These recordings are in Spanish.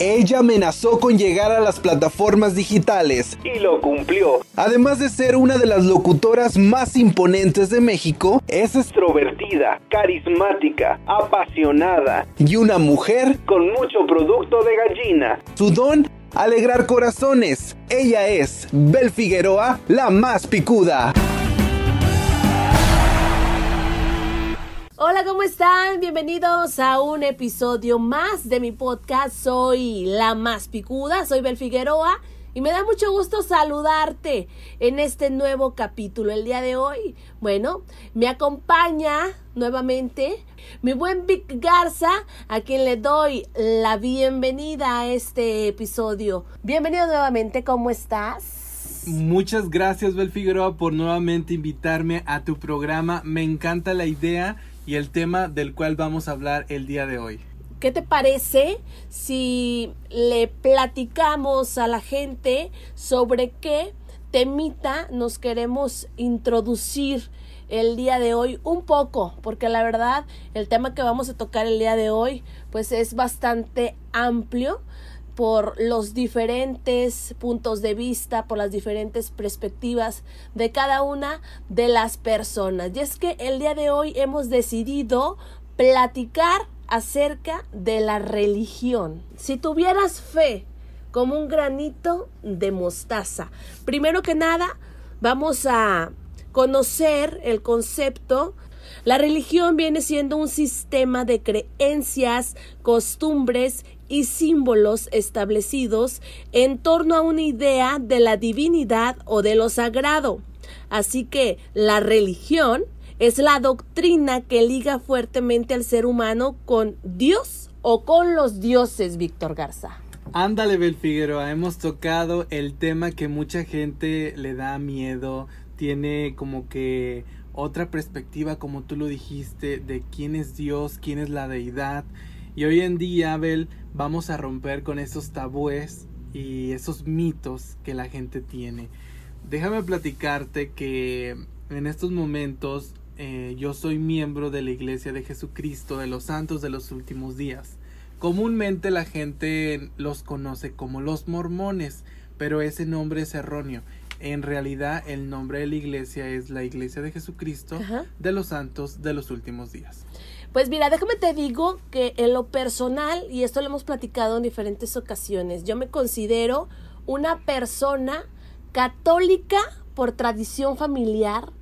Ella amenazó con llegar a las plataformas digitales y lo cumplió. Además de ser una de las locutoras más imponentes de México, es extrovertida, carismática, apasionada y una mujer con mucho producto de gallina. Su don alegrar corazones. Ella es Bel Figueroa, la más picuda. Hola, ¿cómo están? Bienvenidos a un episodio más de mi podcast. Soy la más picuda, soy Bel Figueroa y me da mucho gusto saludarte en este nuevo capítulo. El día de hoy, bueno, me acompaña nuevamente mi buen Vic Garza, a quien le doy la bienvenida a este episodio. Bienvenido nuevamente, ¿cómo estás? Muchas gracias, Bel Figueroa, por nuevamente invitarme a tu programa. Me encanta la idea y el tema del cual vamos a hablar el día de hoy. ¿Qué te parece si le platicamos a la gente sobre qué temita nos queremos introducir el día de hoy un poco, porque la verdad el tema que vamos a tocar el día de hoy pues es bastante amplio por los diferentes puntos de vista, por las diferentes perspectivas de cada una de las personas. Y es que el día de hoy hemos decidido platicar acerca de la religión. Si tuvieras fe como un granito de mostaza, primero que nada vamos a conocer el concepto la religión viene siendo un sistema de creencias, costumbres y símbolos establecidos en torno a una idea de la divinidad o de lo sagrado. Así que la religión es la doctrina que liga fuertemente al ser humano con Dios o con los dioses, Víctor Garza. Ándale, Bel Figueroa, hemos tocado el tema que mucha gente le da miedo, tiene como que otra perspectiva, como tú lo dijiste, de quién es Dios, quién es la deidad. Y hoy en día, Abel, vamos a romper con esos tabúes y esos mitos que la gente tiene. Déjame platicarte que en estos momentos eh, yo soy miembro de la Iglesia de Jesucristo de los Santos de los Últimos Días. Comúnmente la gente los conoce como los mormones, pero ese nombre es erróneo. En realidad el nombre de la iglesia es la Iglesia de Jesucristo de los Santos de los Últimos Días. Pues mira, déjame te digo que en lo personal, y esto lo hemos platicado en diferentes ocasiones, yo me considero una persona católica por tradición familiar,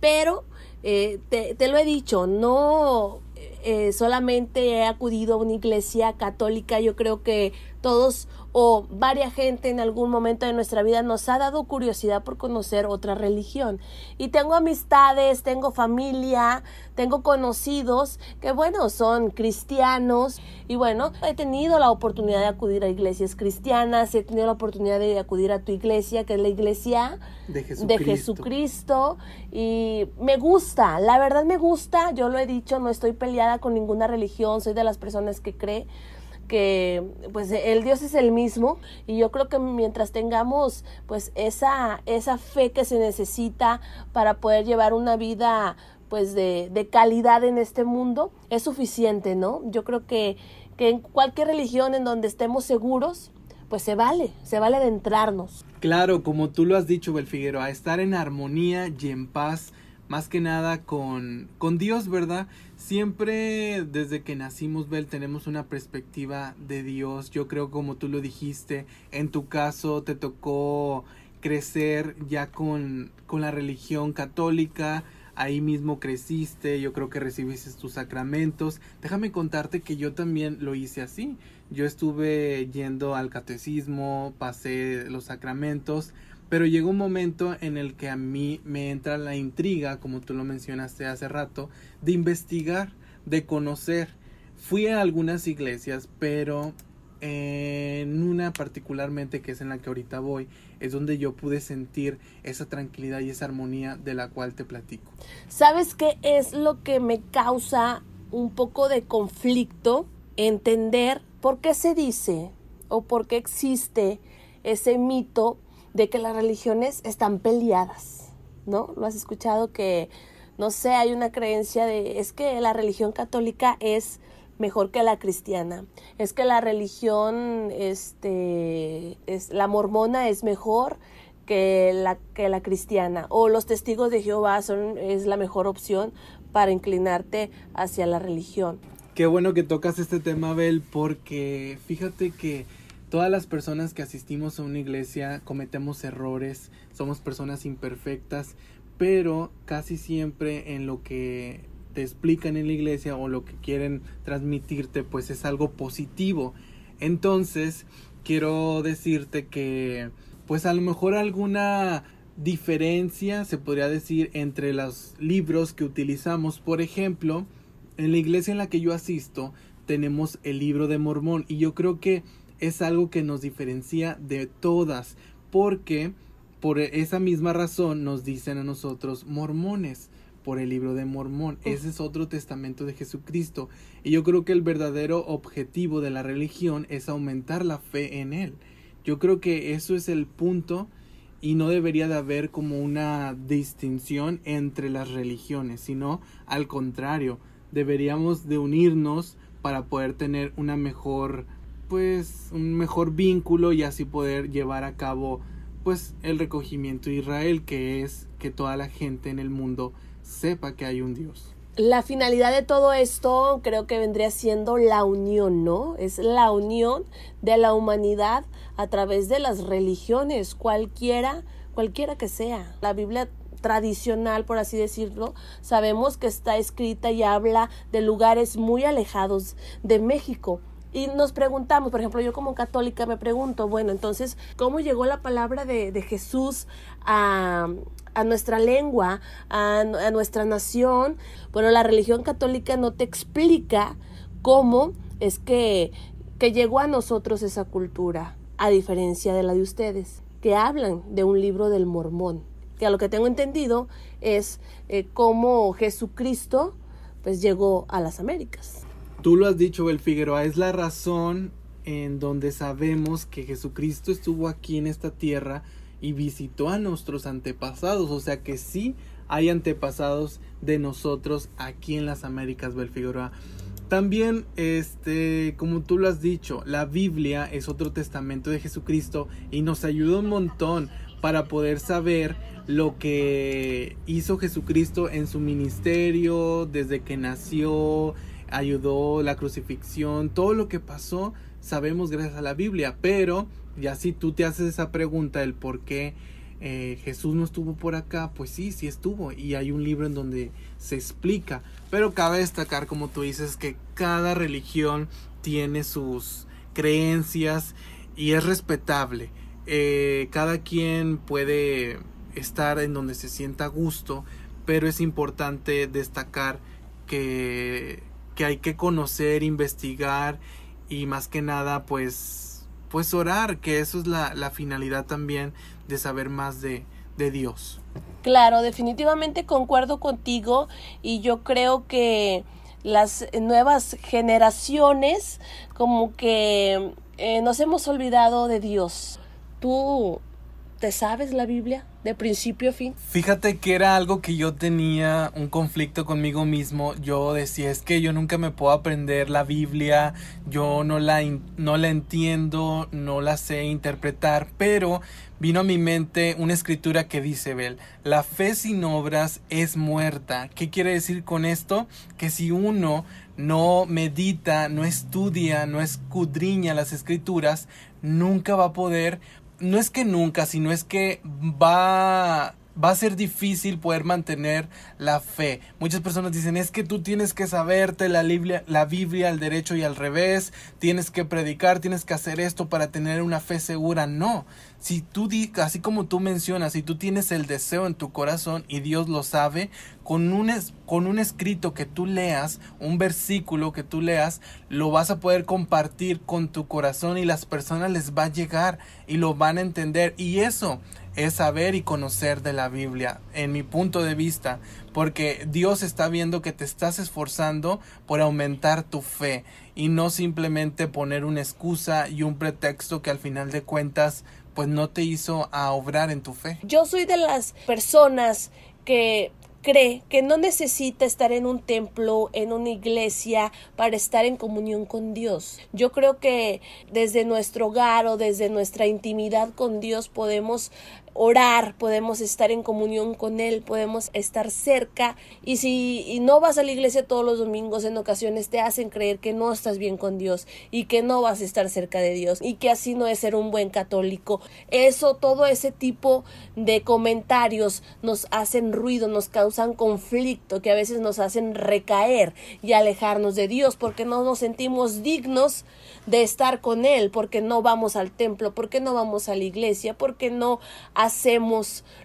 pero eh, te, lo he dicho, no eh, solamente he acudido a una iglesia católica, yo creo que todos o varias gente en algún momento de nuestra vida nos ha dado curiosidad por conocer otra religión. Y tengo amistades, tengo familia, tengo conocidos que bueno, son cristianos y bueno, he tenido la oportunidad de acudir a iglesias cristianas, he tenido la oportunidad de acudir a tu iglesia, que es la iglesia de Jesucristo. de Jesucristo y me gusta, la verdad me gusta, yo lo he dicho, no estoy peleada con ninguna religión, soy de las personas que cree que pues el Dios es el mismo y yo creo que mientras tengamos pues esa, esa fe que se necesita para poder llevar una vida pues de, de calidad en este mundo es suficiente, ¿no? Yo creo que, que en cualquier religión en donde estemos seguros, pues se vale, se vale adentrarnos. Claro, como tú lo has dicho, Belfiguero, a estar en armonía y en paz más que nada con, con Dios, ¿verdad? Siempre desde que nacimos, Bel, tenemos una perspectiva de Dios. Yo creo como tú lo dijiste, en tu caso te tocó crecer ya con, con la religión católica, ahí mismo creciste, yo creo que recibiste tus sacramentos. Déjame contarte que yo también lo hice así. Yo estuve yendo al catecismo, pasé los sacramentos, pero llegó un momento en el que a mí me entra la intriga, como tú lo mencionaste hace rato, de investigar, de conocer. Fui a algunas iglesias, pero en una particularmente que es en la que ahorita voy, es donde yo pude sentir esa tranquilidad y esa armonía de la cual te platico. ¿Sabes qué es lo que me causa un poco de conflicto? Entender por qué se dice o por qué existe ese mito de que las religiones están peleadas, ¿no? ¿Lo has escuchado que, no sé, hay una creencia de, es que la religión católica es mejor que la cristiana. Es que la religión, este, es, la mormona es mejor que la, que la cristiana. O los testigos de Jehová son, es la mejor opción para inclinarte hacia la religión. Qué bueno que tocas este tema, Abel, porque fíjate que todas las personas que asistimos a una iglesia cometemos errores, somos personas imperfectas, pero casi siempre en lo que te explican en la iglesia o lo que quieren transmitirte pues es algo positivo. Entonces, quiero decirte que pues a lo mejor alguna diferencia se podría decir entre los libros que utilizamos. Por ejemplo, en la iglesia en la que yo asisto tenemos el libro de Mormón y yo creo que es algo que nos diferencia de todas porque por esa misma razón nos dicen a nosotros mormones por el libro de Mormón. Ese es otro testamento de Jesucristo. Y yo creo que el verdadero objetivo de la religión es aumentar la fe en Él. Yo creo que eso es el punto y no debería de haber como una distinción entre las religiones, sino al contrario, deberíamos de unirnos para poder tener una mejor pues un mejor vínculo y así poder llevar a cabo pues el recogimiento de Israel que es que toda la gente en el mundo sepa que hay un Dios. La finalidad de todo esto creo que vendría siendo la unión, ¿no? Es la unión de la humanidad a través de las religiones, cualquiera, cualquiera que sea. La Biblia tradicional, por así decirlo, sabemos que está escrita y habla de lugares muy alejados de México. Y nos preguntamos, por ejemplo, yo como católica me pregunto, bueno, entonces, ¿cómo llegó la palabra de, de Jesús a, a nuestra lengua, a, nuestra nación. Bueno, la religión católica no te explica cómo es que, que llegó a nosotros esa cultura, a diferencia de la de ustedes, que hablan de un libro del mormón, que a lo que tengo entendido es eh, cómo Jesucristo pues llegó a las Américas. Tú lo has dicho, El Figueroa, es la razón en donde sabemos que Jesucristo estuvo aquí en esta tierra y visitó a nuestros antepasados, o sea que sí hay antepasados de nosotros aquí en las Américas, Belfigoroa. También, este, como tú lo has dicho, la Biblia es otro testamento de Jesucristo y nos ayuda un montón para poder saber lo que hizo Jesucristo en su ministerio, desde que nació, ayudó la crucifixión, todo lo que pasó, sabemos gracias a la Biblia, pero y así tú te haces esa pregunta, el por qué eh, Jesús no estuvo por acá, pues sí, sí estuvo. Y hay un libro en donde se explica. Pero cabe destacar, como tú dices, que cada religión tiene sus creencias y es respetable. Eh, cada quien puede estar en donde se sienta a gusto, pero es importante destacar que, que hay que conocer, investigar y más que nada pues pues orar, que eso es la, la finalidad también de saber más de, de Dios. Claro, definitivamente concuerdo contigo y yo creo que las nuevas generaciones como que eh, nos hemos olvidado de Dios. ¿Tú te sabes la Biblia? de principio a fin. Fíjate que era algo que yo tenía un conflicto conmigo mismo. Yo decía, es que yo nunca me puedo aprender la Biblia, yo no la, no la entiendo, no la sé interpretar, pero vino a mi mente una escritura que dice, Bel, la fe sin obras es muerta. ¿Qué quiere decir con esto? Que si uno no medita, no estudia, no escudriña las escrituras, nunca va a poder no es que nunca, sino es que va va a ser difícil poder mantener la fe. Muchas personas dicen, es que tú tienes que saberte la Biblia, la Biblia al derecho y al revés, tienes que predicar, tienes que hacer esto para tener una fe segura. No, si tú, así como tú mencionas, si tú tienes el deseo en tu corazón y Dios lo sabe, con un, con un escrito que tú leas, un versículo que tú leas, lo vas a poder compartir con tu corazón y las personas les va a llegar y lo van a entender. Y eso es saber y conocer de la Biblia, en mi punto de vista, porque Dios está viendo que te estás esforzando por aumentar tu fe y no simplemente poner una excusa y un pretexto que al final de cuentas pues no te hizo a obrar en tu fe. Yo soy de las personas que cree que no necesita estar en un templo, en una iglesia, para estar en comunión con Dios. Yo creo que desde nuestro hogar o desde nuestra intimidad con Dios podemos orar, podemos estar en comunión con Él, podemos estar cerca y si no vas a la iglesia todos los domingos en ocasiones te hacen creer que no estás bien con Dios y que no vas a estar cerca de Dios y que así no es ser un buen católico. Eso, todo ese tipo de comentarios nos hacen ruido, nos causan conflicto, que a veces nos hacen recaer y alejarnos de Dios porque no nos sentimos dignos de estar con Él, porque no vamos al templo, porque no vamos a la iglesia, porque no hacemos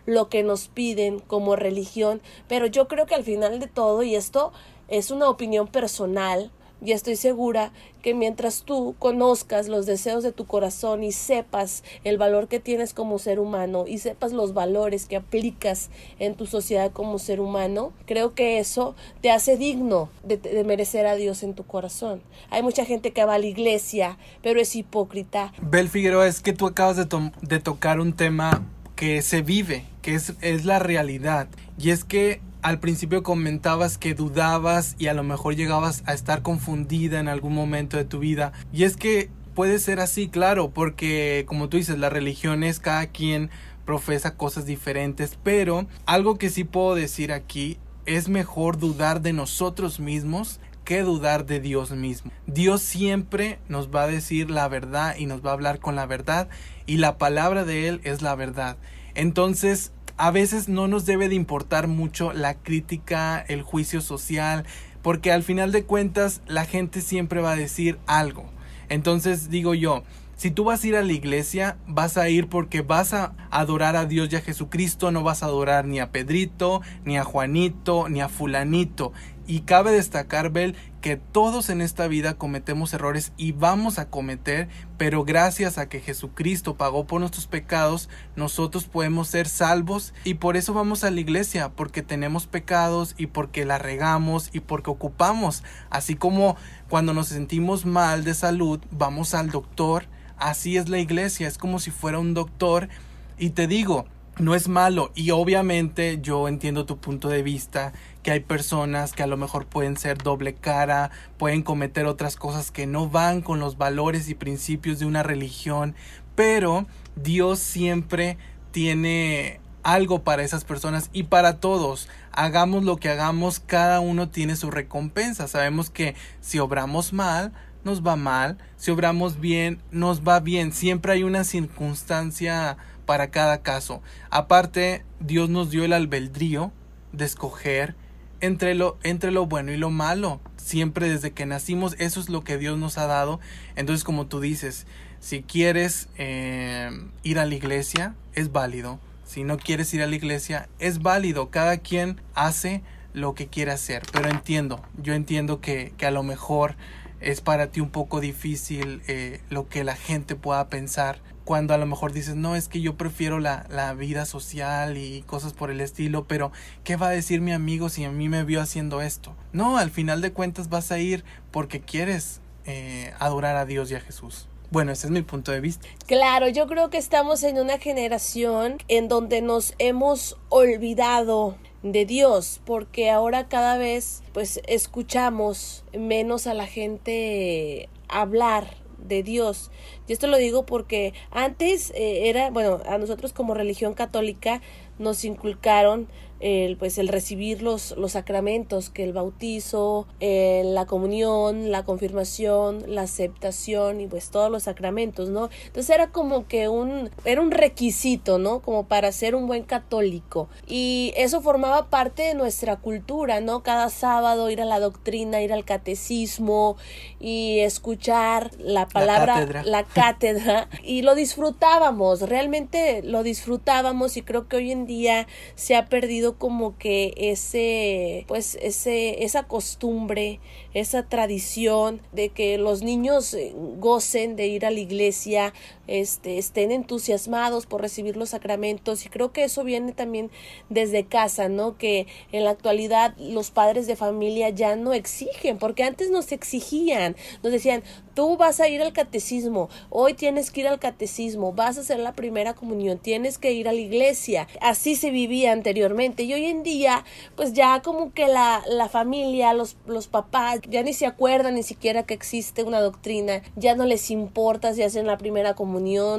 lo que nos piden como religión. Pero yo creo que al final de todo, y esto es una opinión personal, y estoy segura que mientras tú conozcas los deseos de tu corazón y sepas el valor que tienes como ser humano y sepas los valores que aplicas en tu sociedad como ser humano, creo que eso te hace digno de, merecer a Dios en tu corazón. Hay mucha gente que va a la iglesia, pero es hipócrita. Bel Figueroa, es que tú acabas de, de tocar un tema que se vive, que es, es la realidad. Y es que al principio comentabas que dudabas y a lo mejor llegabas a estar confundida en algún momento de tu vida. Y es que puede ser así, claro, porque como tú dices, la religión es cada quien profesa cosas diferentes, pero algo que sí puedo decir aquí es mejor dudar de nosotros mismos que dudar de Dios mismo. Dios siempre nos va a decir la verdad y nos va a hablar con la verdad y la palabra de Él es la verdad. Entonces, a veces no nos debe de importar mucho la crítica, el juicio social, porque al final de cuentas la gente siempre va a decir algo. Entonces digo yo, si tú vas a ir a la iglesia, vas a ir porque vas a adorar a Dios y a Jesucristo, no vas a adorar ni a Pedrito, ni a Juanito, ni a fulanito. Y cabe destacar, Bel, que todos en esta vida cometemos errores y vamos a cometer, pero gracias a que Jesucristo pagó por nuestros pecados, nosotros podemos ser salvos y por eso vamos a la iglesia, porque tenemos pecados y porque la regamos y porque ocupamos. Así como cuando nos sentimos mal de salud, vamos al doctor, así es la iglesia, es como si fuera un doctor y te digo, no es malo y obviamente yo entiendo tu punto de vista que hay personas que a lo mejor pueden ser doble cara, pueden cometer otras cosas que no van con los valores y principios de una religión, pero Dios siempre tiene algo para esas personas y para todos. Hagamos lo que hagamos, cada uno tiene su recompensa. Sabemos que si obramos mal, nos va mal, si obramos bien, nos va bien. Siempre hay una circunstancia para cada caso. Aparte, Dios nos dio el albedrío de escoger entre lo, entre lo bueno y lo malo. Siempre desde que nacimos, eso es lo que Dios nos ha dado. Entonces, como tú dices, si quieres eh, ir a la iglesia, es válido. Si no quieres ir a la iglesia, es válido. Cada quien hace lo que quiere hacer. Pero entiendo, yo entiendo que, que a lo mejor es para ti un poco difícil eh, lo que la gente pueda pensar cuando a lo mejor dices, no, es que yo prefiero la, la, vida social y cosas por el estilo, pero ¿qué va a decir mi amigo si a mí me vio haciendo esto? No, al final de cuentas vas a ir porque quieres eh, adorar a Dios y a Jesús. Bueno, ese es mi punto de vista. Claro, yo creo que estamos en una generación en donde nos hemos olvidado de Dios, porque ahora cada vez pues escuchamos menos a la gente hablar de Dios. Y esto lo digo porque antes eh, era, bueno, a nosotros como religión católica nos inculcaron el, pues el recibir los, los sacramentos, que el bautizo, eh, la comunión, la confirmación, la aceptación y pues todos los sacramentos, ¿no? Entonces era como que un, era un requisito, ¿no? Como para ser un buen católico. Y eso formaba parte de nuestra cultura, ¿no? Cada sábado ir a la doctrina, ir al catecismo y escuchar la palabra, la cátedra, y lo disfrutábamos, realmente lo disfrutábamos y creo que hoy en día se ha perdido como que ese, pues ese, esa costumbre, esa tradición de que los niños eh, gocen de ir a la iglesia este, estén entusiasmados por recibir los sacramentos y creo que eso viene también desde casa, ¿no? Que en la actualidad los padres de familia ya no exigen, porque antes nos exigían, nos decían, tú vas a ir al catecismo, hoy tienes que ir al catecismo, vas a hacer la primera comunión, tienes que ir a la iglesia, así se vivía anteriormente y hoy en día pues ya como que la, la familia, los, los papás ya ni se acuerdan ni siquiera que existe una doctrina, ya no les importa si hacen la primera comunión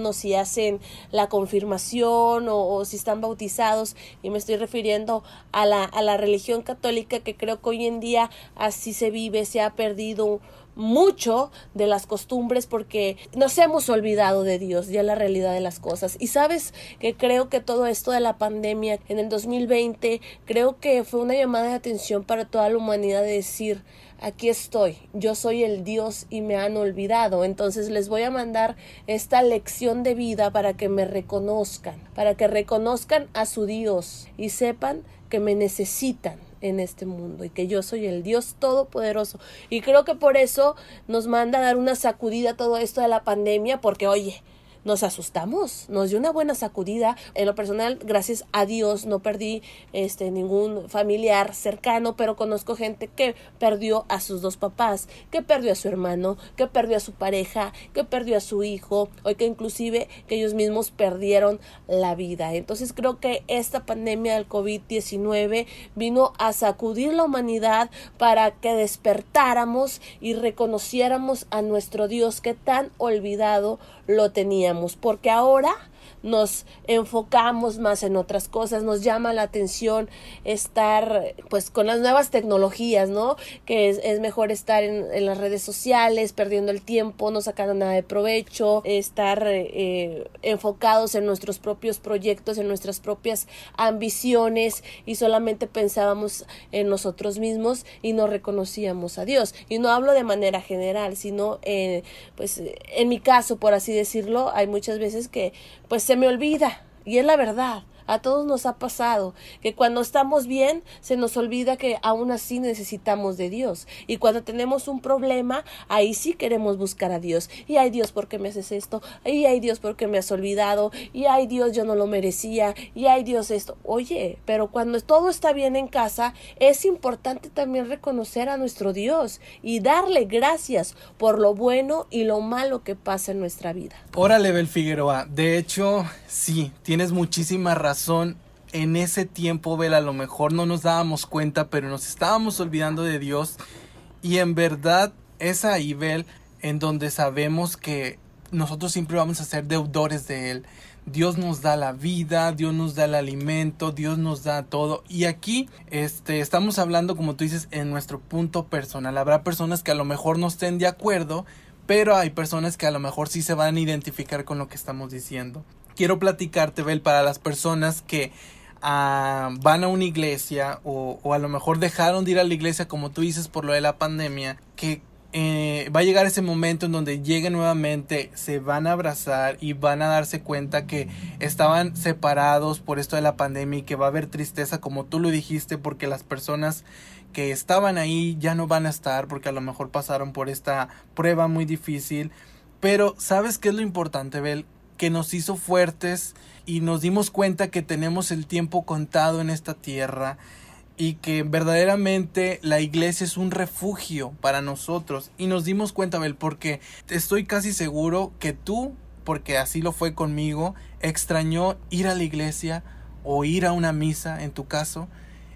o si hacen la confirmación o, si están bautizados. Y me estoy refiriendo a la, a la religión católica que creo que hoy en día así se vive, se ha perdido mucho de las costumbres porque nos hemos olvidado de Dios, ya la realidad de las cosas. Y sabes que creo que todo esto de la pandemia en el 2020, creo que fue una llamada de atención para toda la humanidad de decir, aquí estoy, yo soy el Dios y me han olvidado. Entonces les voy a mandar esta lección de vida para que me reconozcan, para que reconozcan a su Dios y sepan que me necesitan en este mundo y que yo soy el Dios todopoderoso. Y creo que por eso nos manda a dar una sacudida todo esto de la pandemia, porque oye, nos asustamos, nos dio una buena sacudida. En lo personal, gracias a Dios, no perdí este ningún familiar cercano, pero conozco gente que perdió a sus dos papás, que perdió a su hermano, que perdió a su pareja, que perdió a su hijo, o que inclusive que ellos mismos perdieron la vida. Entonces creo que esta pandemia del COVID-19 vino a sacudir la humanidad para que despertáramos y reconociéramos a nuestro Dios que tan olvidado lo teníamos, porque ahora nos enfocamos más en otras cosas, nos llama la atención estar pues con las nuevas tecnologías, ¿no? Que es, mejor estar en, las redes sociales, perdiendo el tiempo, no sacando nada de provecho, estar eh, enfocados en nuestros propios proyectos, en nuestras propias ambiciones y solamente pensábamos en nosotros mismos y no reconocíamos a Dios. Y no hablo de manera general, sino eh, pues en mi caso, por así decirlo, hay muchas veces que pues me olvida. Y es la verdad. A todos nos ha pasado que cuando estamos bien se nos olvida que aún así necesitamos de Dios. Y cuando tenemos un problema, ahí sí queremos buscar a Dios. Y ay Dios, ¿por qué me haces esto? Y ay Dios, ¿por qué me has olvidado? Y ay Dios, yo no lo merecía. Y ay Dios, esto. Oye, pero cuando todo está bien en casa, es importante también reconocer a nuestro Dios y darle gracias por lo bueno y lo malo que pasa en nuestra vida. Órale, Bel Figueroa. De hecho, sí, tienes muchísima razón son en ese tiempo, Bel, a lo mejor no nos dábamos cuenta, pero nos estábamos olvidando de Dios. Y en verdad es ahí, Bel, en donde sabemos que nosotros siempre vamos a ser deudores de Él. Dios nos da la vida, Dios nos da el alimento, Dios nos da todo. Y aquí este, estamos hablando, como tú dices, en nuestro punto personal. Habrá personas que a lo mejor no estén de acuerdo, pero hay personas que a lo mejor sí se van a identificar con lo que estamos diciendo quiero platicarte, Bel, para las personas que ah, van a una iglesia o, o, a lo mejor dejaron de ir a la iglesia, como tú dices, por lo de la pandemia, que eh, va a llegar ese momento en donde lleguen nuevamente, se van a abrazar y van a darse cuenta que estaban separados por esto de la pandemia y que va a haber tristeza, como tú lo dijiste, porque las personas que estaban ahí ya no van a estar porque a lo mejor pasaron por esta prueba muy difícil. Pero, ¿sabes qué es lo importante, Bel? Que nos hizo fuertes y nos dimos cuenta que tenemos el tiempo contado en esta tierra y que verdaderamente la iglesia es un refugio para nosotros y nos dimos cuenta Bel porque estoy casi seguro que tú porque así lo fue conmigo extrañó ir a la iglesia o ir a una misa en tu caso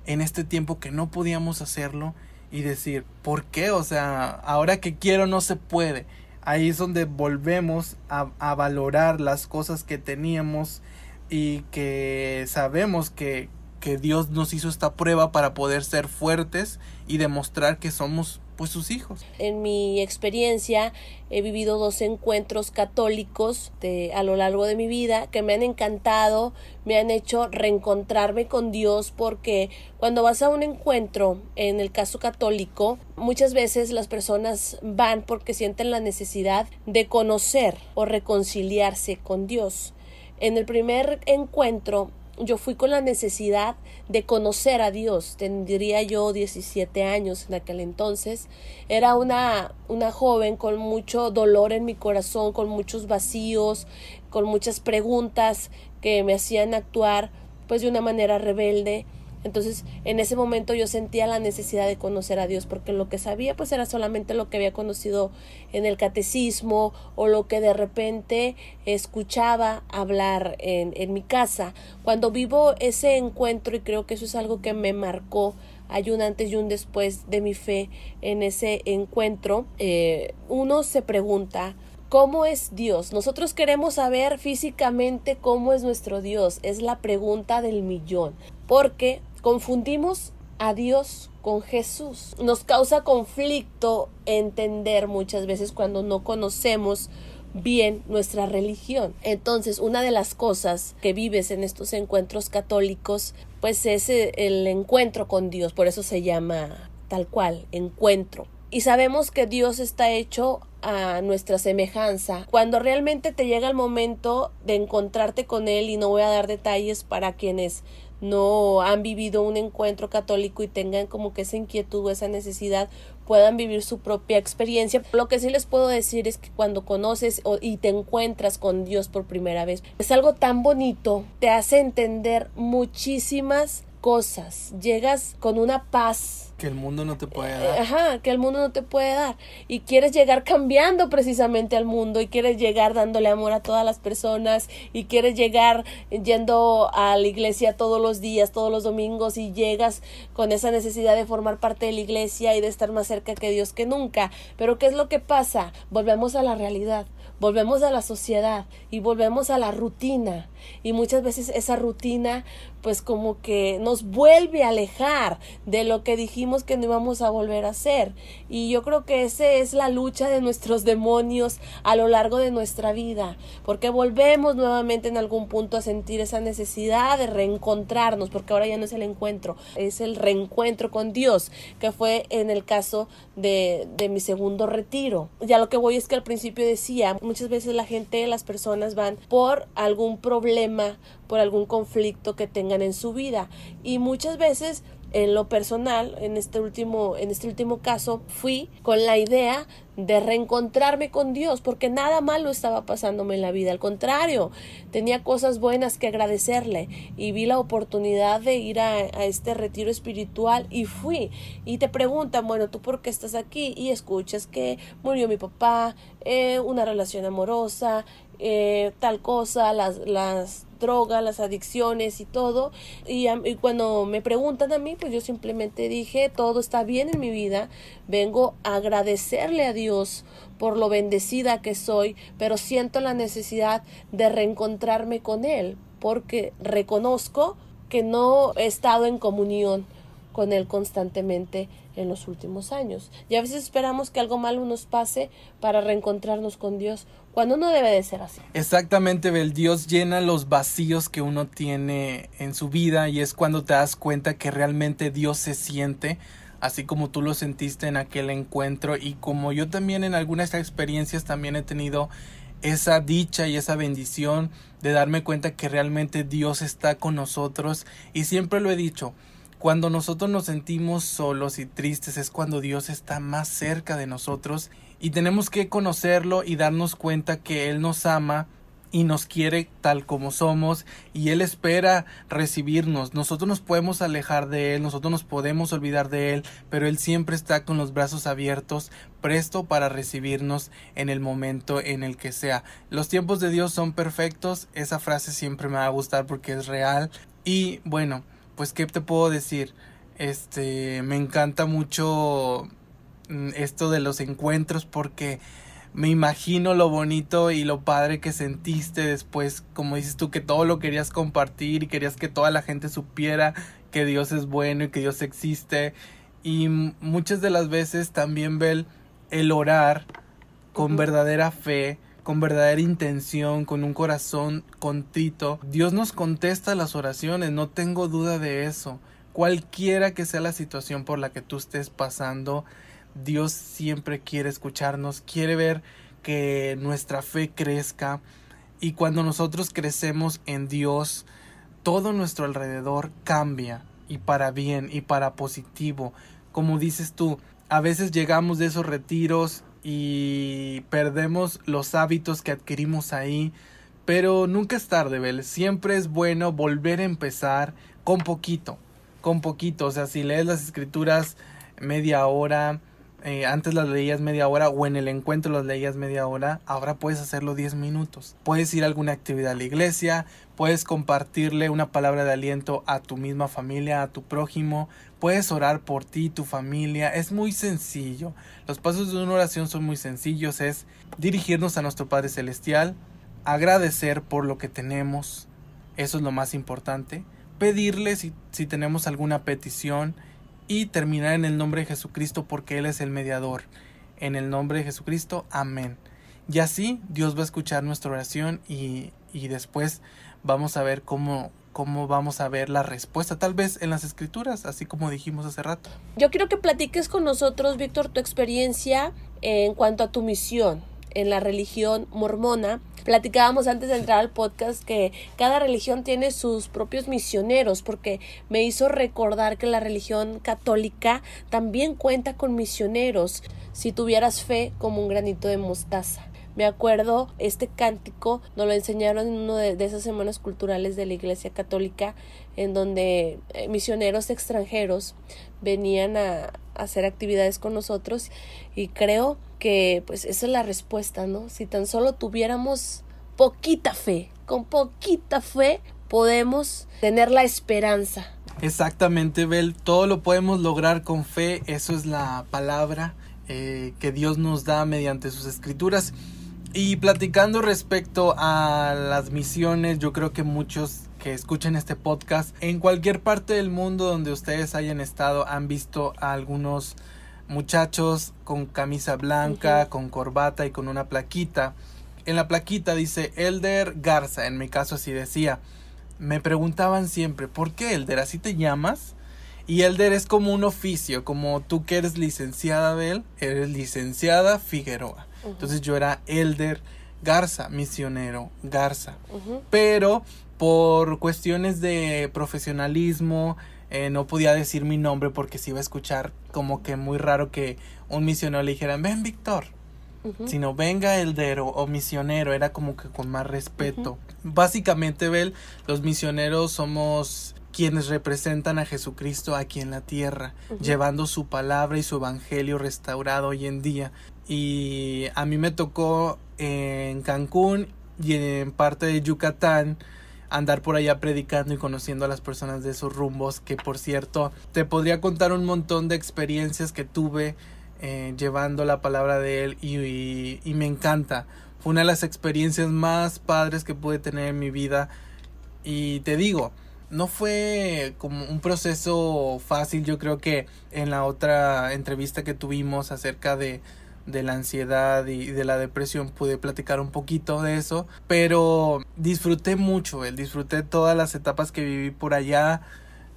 en este tiempo que no podíamos hacerlo y decir ¿por qué? o sea ahora que quiero no se puede ahí es donde volvemos a, valorar las cosas que teníamos y que sabemos que, que Dios nos hizo esta prueba para poder ser fuertes y demostrar que somos pues sus hijos. En mi experiencia he vivido dos encuentros católicos de, a lo largo de mi vida que me han encantado, me han hecho reencontrarme con Dios porque cuando vas a un encuentro, en el caso católico, muchas veces las personas van porque sienten la necesidad de conocer o reconciliarse con Dios. En el primer encuentro yo fui con la necesidad de conocer a Dios. Tendría yo 17 años en aquel entonces. Era una, una joven con mucho dolor en mi corazón, con muchos vacíos, con muchas preguntas que me hacían actuar pues de una manera rebelde. Entonces, en ese momento yo sentía la necesidad de conocer a Dios, porque lo que sabía pues era solamente lo que había conocido en el catecismo o lo que de repente escuchaba hablar en, en mi casa. Cuando vivo ese encuentro, y creo que eso es algo que me marcó, hay un antes y un después de mi fe en ese encuentro, eh, uno se pregunta, ¿Cómo es Dios? Nosotros queremos saber físicamente cómo es nuestro Dios. Es la pregunta del millón. Porque confundimos a Dios con Jesús. Nos causa conflicto entender muchas veces cuando no conocemos bien nuestra religión. Entonces, una de las cosas que vives en estos encuentros católicos, pues es eh, el encuentro con Dios, por eso se llama tal cual, encuentro. Y sabemos que Dios está hecho a nuestra semejanza. Cuando realmente te llega el momento de encontrarte con Él, y no voy a dar detalles para quienes no han vivido un encuentro católico y tengan como que esa inquietud o esa necesidad, puedan vivir su propia experiencia. Lo que sí les puedo decir es que cuando conoces y te encuentras con Dios por primera vez, es algo tan bonito, te hace entender muchísimas cosas, llegas con una paz que el mundo no te puede dar. Ajá, que el mundo no te puede dar. Y quieres llegar cambiando precisamente al mundo y quieres llegar dándole amor a todas las personas y quieres llegar yendo a la iglesia todos los días, todos los domingos y llegas con esa necesidad de formar parte de la iglesia y de estar más cerca que Dios que nunca. Pero ¿qué es lo que pasa? Volvemos a la realidad volvemos a la sociedad y volvemos a la rutina y muchas veces esa rutina pues como que nos vuelve a alejar de lo que dijimos que no íbamos a volver a hacer. Y yo creo que esa es la lucha de nuestros demonios a lo largo de nuestra vida. Porque volvemos nuevamente en algún punto a sentir esa necesidad de reencontrarnos porque ahora ya no es el encuentro es el reencuentro con Dios que fue en el caso de, de mi segundo retiro. Ya lo que voy es que al principio decía muchas veces la gente, las personas van por algún problema, por algún conflicto que tengan en su vida y muchas veces en lo personal, en este último, en este último caso, fui con la idea de reencontrarme con Dios, porque nada malo estaba pasándome en la vida, al contrario, tenía cosas buenas que agradecerle y vi la oportunidad de ir a, este retiro espiritual y fui. Y te preguntan, bueno, ¿tú por qué estás aquí? Y escuchas que murió mi papá, eh, una relación amorosa, eh, tal cosa, las, las drogas, las adicciones y todo. Y, y, cuando me preguntan a mí, pues yo simplemente dije, todo está bien en mi vida, vengo a agradecerle a Dios por lo bendecida que soy, pero siento la necesidad de reencontrarme con Él, porque reconozco que no he estado en comunión con Él constantemente en los últimos años. Y a veces esperamos que algo malo nos pase para reencontrarnos con Dios, cuando no debe de ser así. Exactamente, el Dios llena los vacíos que uno tiene en su vida y es cuando te das cuenta que realmente Dios se siente así como tú lo sentiste en aquel encuentro y como yo también en algunas experiencias también he tenido esa dicha y esa bendición de darme cuenta que realmente Dios está con nosotros y siempre lo he dicho, cuando nosotros nos sentimos solos y tristes es cuando Dios está más cerca de nosotros y tenemos que conocerlo y darnos cuenta que Él nos ama y nos quiere tal como somos y Él espera recibirnos. Nosotros nos podemos alejar de Él, nosotros nos podemos olvidar de Él, pero Él siempre está con los brazos abiertos, presto para recibirnos en el momento en el que sea. Los tiempos de Dios son perfectos, esa frase siempre me va a gustar porque es real y bueno, pues qué te puedo decir este me encanta mucho esto de los encuentros porque me imagino lo bonito y lo padre que sentiste después, como dices tú, que todo lo querías compartir y querías que toda la gente supiera que Dios es bueno y que Dios existe. Y muchas de las veces también ve el orar con verdadera fe, con verdadera intención, con un corazón contrito, Dios nos contesta las oraciones, no tengo duda de eso. Cualquiera que sea la situación por la que tú estés pasando, Dios siempre quiere escucharnos, quiere ver que nuestra fe crezca y cuando nosotros crecemos en Dios, todo nuestro alrededor cambia y para bien y para positivo. Como dices tú, a veces llegamos de esos retiros y perdemos los hábitos que adquirimos ahí, pero nunca es tarde, Bel. Siempre es bueno volver a empezar con poquito, con poquito. O sea, si lees las escrituras media hora, eh, antes las leías media hora o en el encuentro las leías media hora, ahora puedes hacerlo 10 minutos. Puedes ir a alguna actividad a la iglesia, puedes compartirle una palabra de aliento a tu misma familia, a tu prójimo, puedes orar por ti, tu familia, es muy sencillo. Los pasos de una oración son muy sencillos, es dirigirnos a nuestro Padre Celestial, agradecer por lo que tenemos, eso es lo más importante, pedirle si, si tenemos alguna petición, y terminar en el nombre de Jesucristo porque Él es el mediador. En el nombre de Jesucristo, amén. Y así Dios va a escuchar nuestra oración y, y después vamos a ver cómo, cómo vamos a ver la respuesta, tal vez en las escrituras, así como dijimos hace rato. Yo quiero que platiques con nosotros, Víctor, tu experiencia en cuanto a tu misión en la religión mormona. Platicábamos antes de entrar al podcast que cada religión tiene sus propios misioneros, porque me hizo recordar que la religión católica también cuenta con misioneros, si tuvieras fe como un granito de mostaza. Me acuerdo, este cántico nos lo enseñaron en una de, esas semanas culturales de la Iglesia Católica, en donde eh, misioneros extranjeros venían a, hacer actividades con nosotros y creo que pues esa es la respuesta, ¿no? Si tan solo tuviéramos poquita fe, con poquita fe podemos tener la esperanza. Exactamente, Bel, todo lo podemos lograr con fe, eso es la palabra eh, que Dios nos da mediante sus escrituras. Y platicando respecto a las misiones, yo creo que muchos que escuchen este podcast en cualquier parte del mundo donde ustedes hayan estado han visto a algunos muchachos con camisa blanca, con corbata y con una plaquita. En la plaquita dice Elder Garza, en mi caso así decía. Me preguntaban siempre, ¿por qué Elder? ¿Así te llamas? Y Elder es como un oficio, como tú que eres licenciada de él, eres licenciada Figueroa. Entonces yo era Elder Garza, misionero Garza. Pero por cuestiones de profesionalismo, eh, no podía decir mi nombre porque se iba a escuchar como que muy raro que un misionero le dijera, ven Víctor. Sino venga Elder o, misionero, era como que con más respeto. Básicamente, Bel, los misioneros somos quienes representan a Jesucristo aquí en la tierra, llevando su palabra y su evangelio restaurado hoy en día. Y a mí me tocó en Cancún y en parte de Yucatán andar por allá predicando y conociendo a las personas de esos rumbos, que por cierto te podría contar un montón de experiencias que tuve eh, llevando la palabra de él y, y me encanta. Fue una de las experiencias más padres que pude tener en mi vida y te digo, no fue como un proceso fácil. Yo creo que en la otra entrevista que tuvimos acerca de, de la ansiedad y de la depresión pude platicar un poquito de eso. Pero disfruté mucho, el disfruté todas las etapas que viví por allá.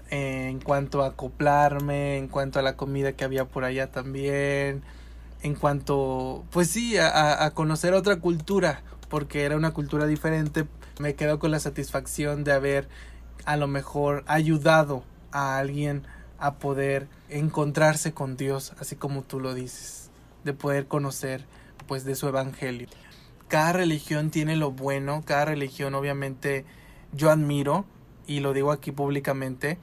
en cuanto a acoplarme, en cuanto a la comida que había por allá también, en cuanto, pues sí, a, a conocer otra cultura, porque era una cultura diferente, me quedo con la satisfacción de haber a lo mejor ayudado a alguien a poder encontrarse con Dios, así como tú lo dices, de poder conocer pues de su evangelio. Cada religión tiene lo bueno, cada religión obviamente yo admiro y lo digo aquí públicamente,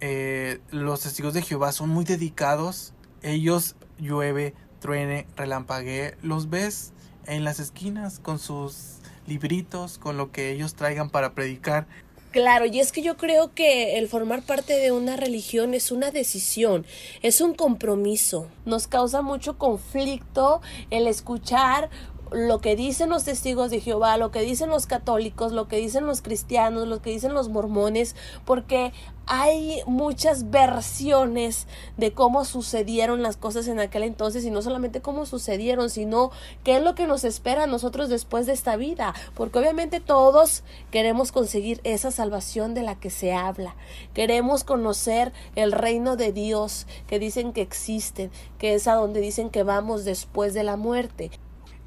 eh, los testigos de Jehová son muy dedicados, ellos llueve, truene, relampaguee, los ves en las esquinas con sus libritos, con lo que ellos traigan para predicar. Claro, y es que yo creo que el formar parte de una religión es una decisión, es un compromiso. Nos causa mucho conflicto el escuchar lo que dicen los testigos de Jehová, lo que dicen los católicos, lo que dicen los cristianos, lo que dicen los mormones, porque hay muchas versiones de cómo sucedieron las cosas en aquel entonces y no solamente cómo sucedieron, sino qué es lo que nos espera a nosotros después de esta vida, porque obviamente todos queremos conseguir esa salvación de la que se habla, queremos conocer el reino de Dios que dicen que existe, que es a donde dicen que vamos después de la muerte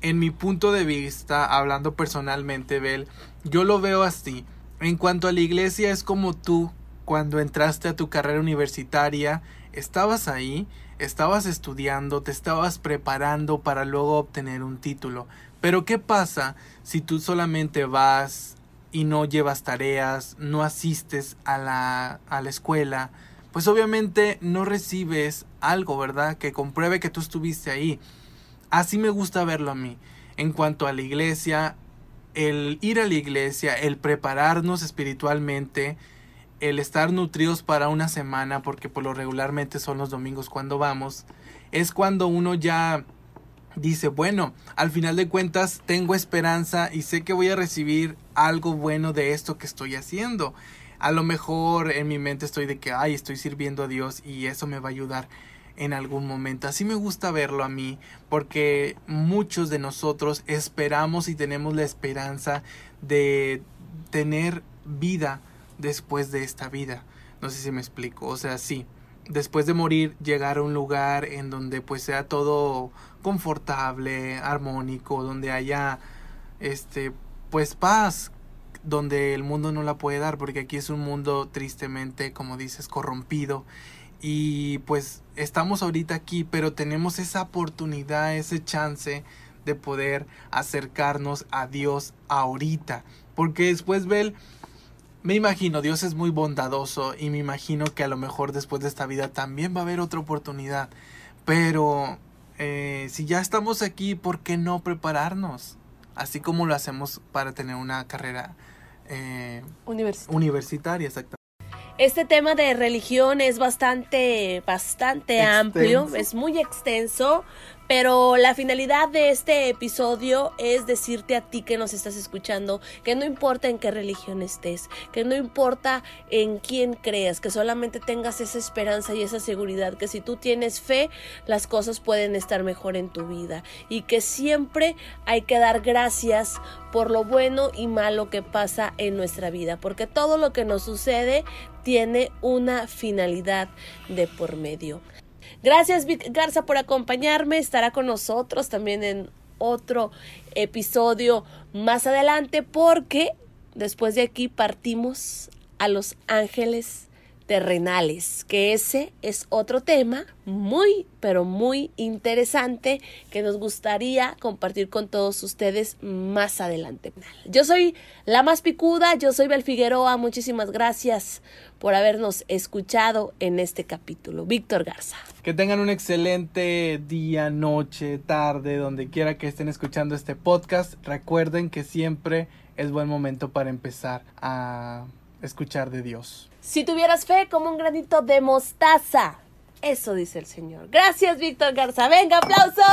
en mi punto de vista, hablando personalmente, Bel, yo lo veo así. En cuanto a la iglesia, es como tú, cuando entraste a tu carrera universitaria, estabas ahí, estabas estudiando, te estabas preparando para luego obtener un título. Pero ¿qué pasa si tú solamente vas y no llevas tareas, no asistes a la, a la escuela? Pues obviamente no recibes algo, ¿verdad? Que compruebe que tú estuviste ahí. Así me gusta verlo a mí. En cuanto a la iglesia, el ir a la iglesia, el prepararnos espiritualmente, el estar nutridos para una semana, porque por lo regularmente son los domingos cuando vamos, es cuando uno ya dice, bueno, al final de cuentas tengo esperanza y sé que voy a recibir algo bueno de esto que estoy haciendo. A lo mejor en mi mente estoy de que, ay, estoy sirviendo a Dios y eso me va a ayudar en algún momento. Así me gusta verlo a mí, porque muchos de nosotros esperamos y tenemos la esperanza de tener vida después de esta vida. No sé si me explico. O sea, sí, después de morir llegar a un lugar en donde pues sea todo confortable, armónico, donde haya este pues paz, donde el mundo no la puede dar, porque aquí es un mundo tristemente, como dices, corrompido. Y pues estamos ahorita aquí, pero tenemos esa oportunidad, ese chance de poder acercarnos a Dios ahorita. Porque después, Bel, me imagino, Dios es muy bondadoso y me imagino que a lo mejor después de esta vida también va a haber otra oportunidad. Pero eh, si ya estamos aquí, ¿por qué no prepararnos? Así como lo hacemos para tener una carrera eh, universitaria. universitaria, exactamente. Este tema de religión es bastante, bastante amplio, es muy extenso, pero la finalidad de este episodio es decirte a ti que nos estás escuchando que no importa en qué religión estés, que no importa en quién creas, que solamente tengas esa esperanza y esa seguridad, que si tú tienes fe, las cosas pueden estar mejor en tu vida y que siempre hay que dar gracias por lo bueno y malo que pasa en nuestra vida, porque todo lo que nos sucede tiene una finalidad de por medio. Gracias Vic Garza por acompañarme, estará con nosotros también en otro episodio más adelante porque después de aquí partimos a Los Ángeles terrenales, que ese es otro tema muy, pero muy interesante que nos gustaría compartir con todos ustedes más adelante. Yo soy la más picuda, yo soy Bel Figueroa, muchísimas gracias por habernos escuchado en este capítulo. Víctor Garza. Que tengan un excelente día, noche, tarde, donde quiera que estén escuchando este podcast. Recuerden que siempre es buen momento para empezar a escuchar de Dios. Si tuvieras fe como un granito de mostaza. Eso dice el Señor. Gracias, Víctor Garza. Venga, aplausos.